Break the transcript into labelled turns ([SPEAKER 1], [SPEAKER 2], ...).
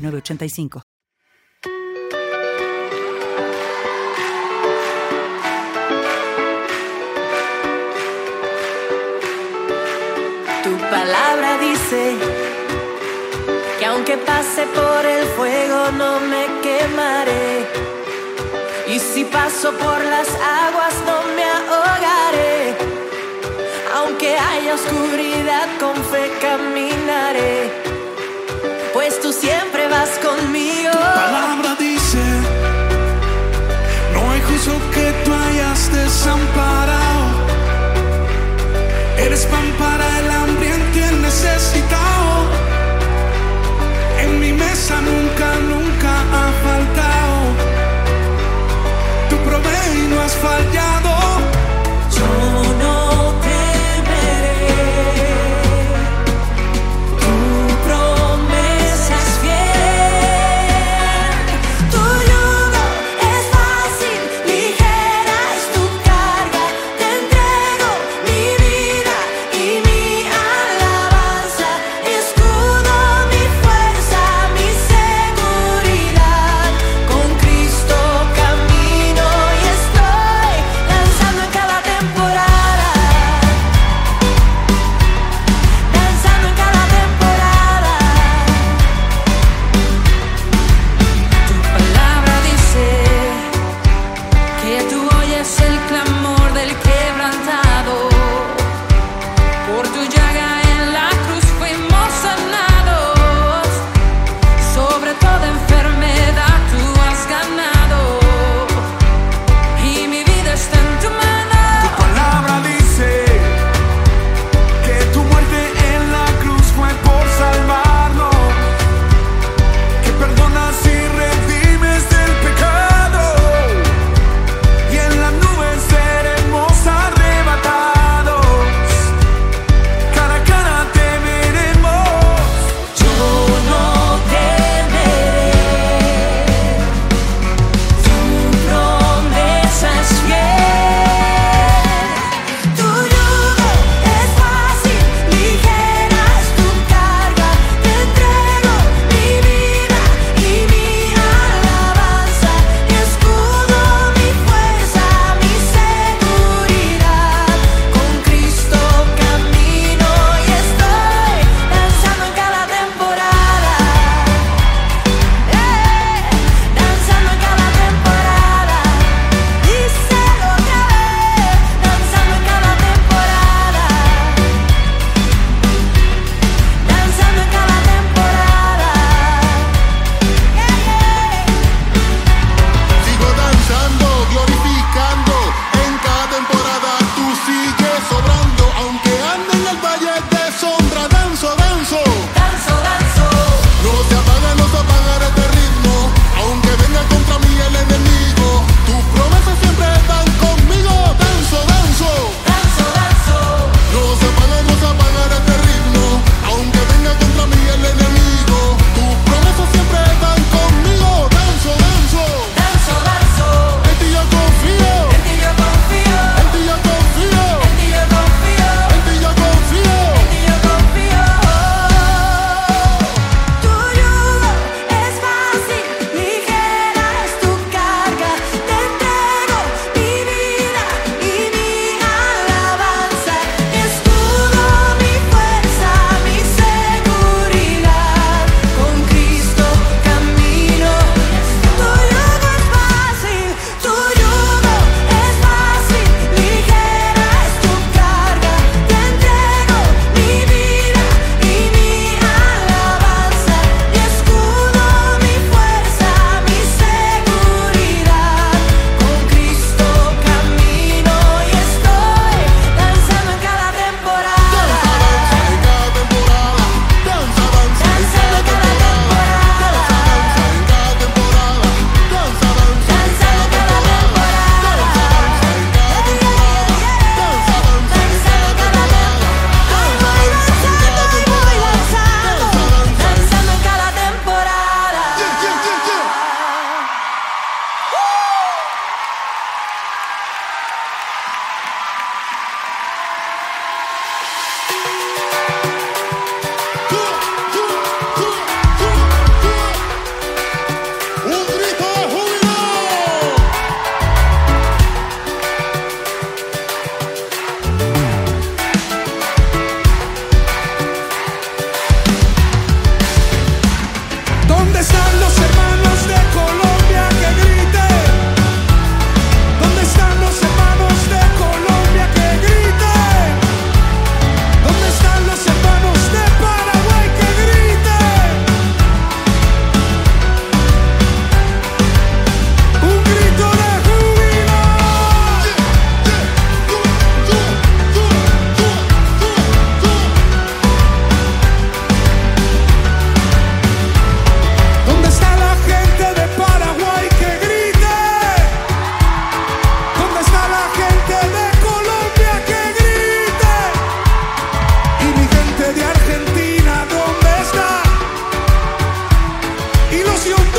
[SPEAKER 1] 985.
[SPEAKER 2] Tu palabra dice que aunque pase por el fuego no me quemaré. Y si paso por las aguas no me ahogaré. Aunque haya oscuridad con fe caminaré pues tú siempre vas conmigo.
[SPEAKER 3] you